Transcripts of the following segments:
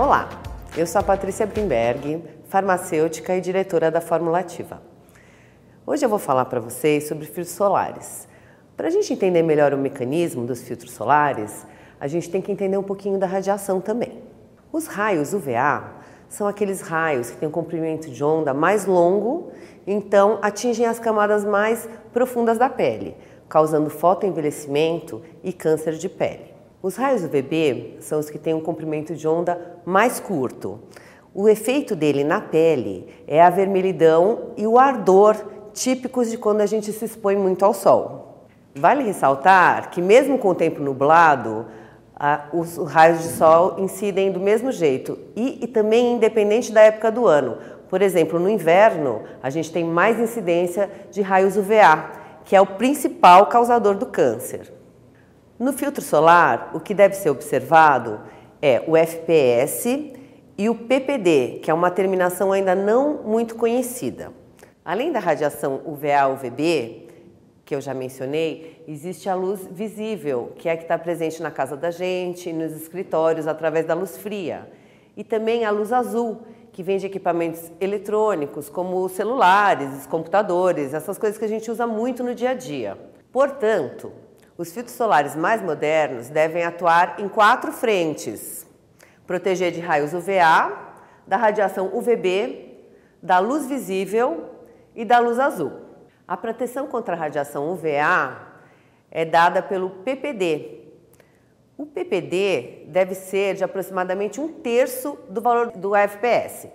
Olá, eu sou a Patrícia Brimberg, farmacêutica e diretora da Formulativa. Hoje eu vou falar para vocês sobre filtros solares. Para a gente entender melhor o mecanismo dos filtros solares, a gente tem que entender um pouquinho da radiação também. Os raios UVA são aqueles raios que têm um comprimento de onda mais longo, então atingem as camadas mais profundas da pele, causando fotoenvelhecimento e câncer de pele. Os raios UVB são os que têm um comprimento de onda mais curto. O efeito dele na pele é a vermelhidão e o ardor típicos de quando a gente se expõe muito ao sol. Vale ressaltar que, mesmo com o tempo nublado, os raios de sol incidem do mesmo jeito e, e também independente da época do ano. Por exemplo, no inverno, a gente tem mais incidência de raios UVA, que é o principal causador do câncer. No filtro solar, o que deve ser observado é o FPS e o PPD, que é uma terminação ainda não muito conhecida. Além da radiação UVA-UVB, que eu já mencionei, existe a luz visível, que é a que está presente na casa da gente, nos escritórios, através da luz fria. E também a luz azul, que vem de equipamentos eletrônicos, como celulares, computadores, essas coisas que a gente usa muito no dia a dia. Portanto, os filtros solares mais modernos devem atuar em quatro frentes: proteger de raios UVA, da radiação UVB, da luz visível e da luz azul. A proteção contra a radiação UVA é dada pelo PPD. O PPD deve ser de aproximadamente um terço do valor do FPS.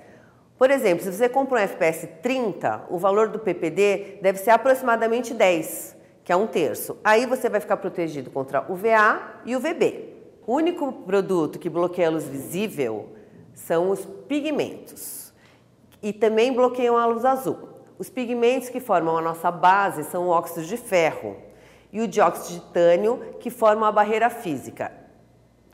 Por exemplo, se você compra um FPS 30, o valor do PPD deve ser aproximadamente 10 que é um terço. Aí você vai ficar protegido contra UVA e UVB. O único produto que bloqueia a luz visível são os pigmentos e também bloqueiam a luz azul. Os pigmentos que formam a nossa base são o óxido de ferro e o dióxido de titânio, que formam a barreira física.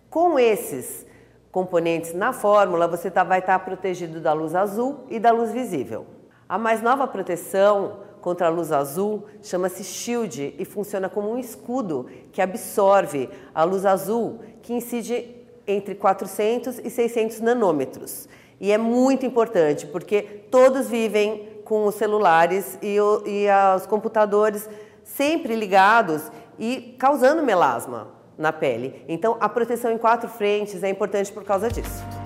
Com esses componentes na fórmula, você tá, vai estar tá protegido da luz azul e da luz visível. A mais nova proteção contra a luz azul chama-se Shield e funciona como um escudo que absorve a luz azul que incide entre 400 e 600 nanômetros. E é muito importante porque todos vivem com os celulares e, o, e os computadores sempre ligados e causando melasma na pele. Então, a proteção em quatro frentes é importante por causa disso.